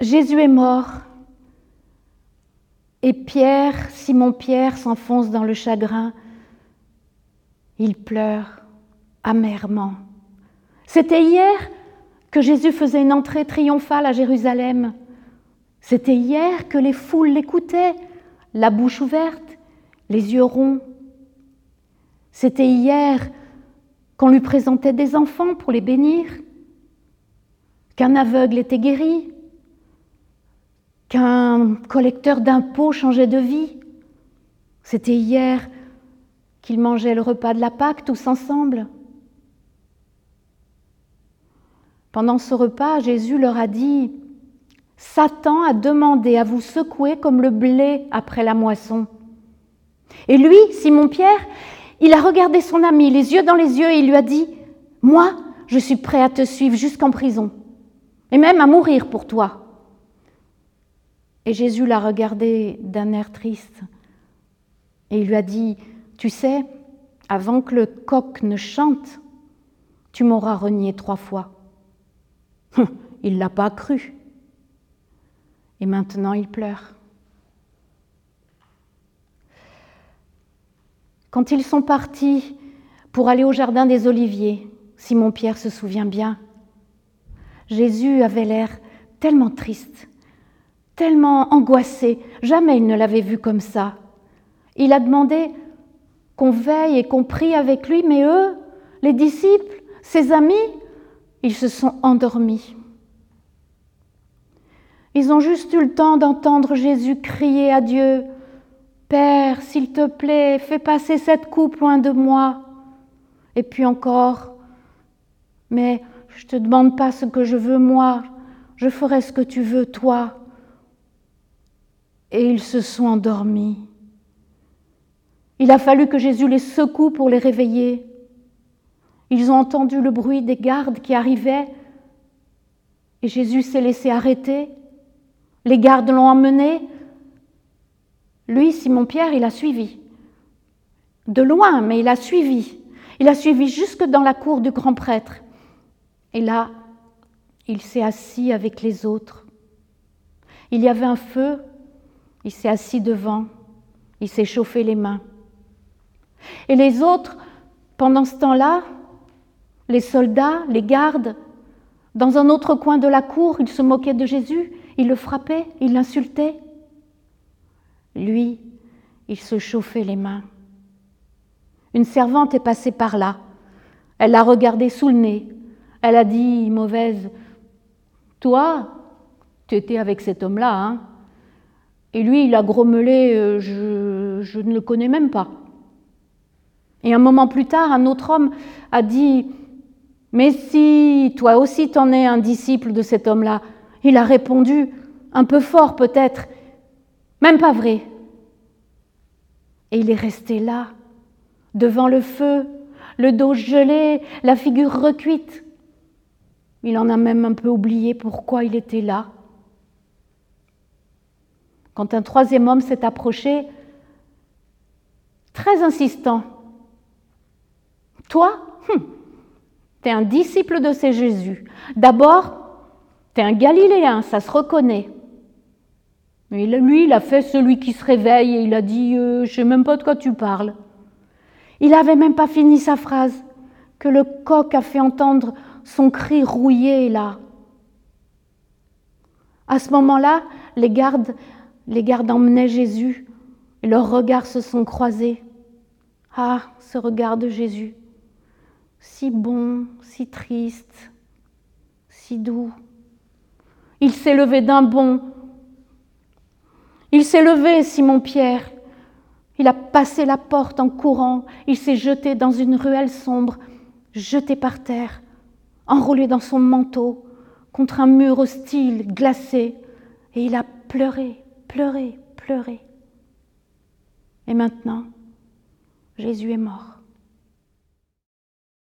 Jésus est mort et Pierre, Simon-Pierre, s'enfonce dans le chagrin. Il pleure amèrement. C'était hier que Jésus faisait une entrée triomphale à Jérusalem. C'était hier que les foules l'écoutaient, la bouche ouverte, les yeux ronds. C'était hier qu'on lui présentait des enfants pour les bénir, qu'un aveugle était guéri, qu'un collecteur d'impôts changeait de vie. C'était hier qu'ils mangeaient le repas de la Pâque tous ensemble. Pendant ce repas, Jésus leur a dit, Satan a demandé à vous secouer comme le blé après la moisson. Et lui, Simon-Pierre, il a regardé son ami les yeux dans les yeux et il lui a dit, Moi, je suis prêt à te suivre jusqu'en prison, et même à mourir pour toi. Et Jésus l'a regardé d'un air triste et il lui a dit, Tu sais, avant que le coq ne chante, tu m'auras renié trois fois. il ne l'a pas cru. Et maintenant il pleure. Quand ils sont partis pour aller au jardin des Oliviers, Simon-Pierre se souvient bien, Jésus avait l'air tellement triste tellement angoissé. Jamais il ne l'avait vu comme ça. Il a demandé qu'on veille et qu'on prie avec lui, mais eux, les disciples, ses amis, ils se sont endormis. Ils ont juste eu le temps d'entendre Jésus crier à Dieu, Père, s'il te plaît, fais passer cette coupe loin de moi. Et puis encore, mais je ne te demande pas ce que je veux moi, je ferai ce que tu veux toi et ils se sont endormis. Il a fallu que Jésus les secoue pour les réveiller. Ils ont entendu le bruit des gardes qui arrivaient et Jésus s'est laissé arrêter. Les gardes l'ont emmené. Lui, Simon-Pierre, il a suivi. De loin, mais il a suivi. Il a suivi jusque dans la cour du grand prêtre. Et là, il s'est assis avec les autres. Il y avait un feu il s'est assis devant, il s'est chauffé les mains. Et les autres, pendant ce temps-là, les soldats, les gardes, dans un autre coin de la cour, ils se moquaient de Jésus, ils le frappaient, ils l'insultaient. Lui, il se chauffait les mains. Une servante est passée par là. Elle l'a regardé sous le nez. Elle a dit, mauvaise, toi, tu étais avec cet homme-là, hein et lui, il a grommelé euh, je, ne le connais même pas. Et un moment plus tard, un autre homme a dit Mais si toi aussi t'en es un disciple de cet homme-là Il a répondu, un peu fort peut-être, même pas vrai. Et il est resté là, devant le feu, le dos gelé, la figure recuite. Il en a même un peu oublié pourquoi il était là. Quand un troisième homme s'est approché, très insistant, Toi, hum, tu es un disciple de ces Jésus. D'abord, tu es un Galiléen, ça se reconnaît. Mais lui, il a fait celui qui se réveille et il a dit euh, Je sais même pas de quoi tu parles. Il n'avait même pas fini sa phrase que le coq a fait entendre son cri rouillé là. À ce moment-là, les gardes les gardes emmenaient Jésus et leurs regards se sont croisés. Ah, ce regard de Jésus, si bon, si triste, si doux. Il s'est levé d'un bond. Il s'est levé, Simon-Pierre. Il a passé la porte en courant. Il s'est jeté dans une ruelle sombre, jeté par terre, enroulé dans son manteau, contre un mur hostile, glacé, et il a pleuré pleurer, pleurer. Et maintenant, Jésus est mort.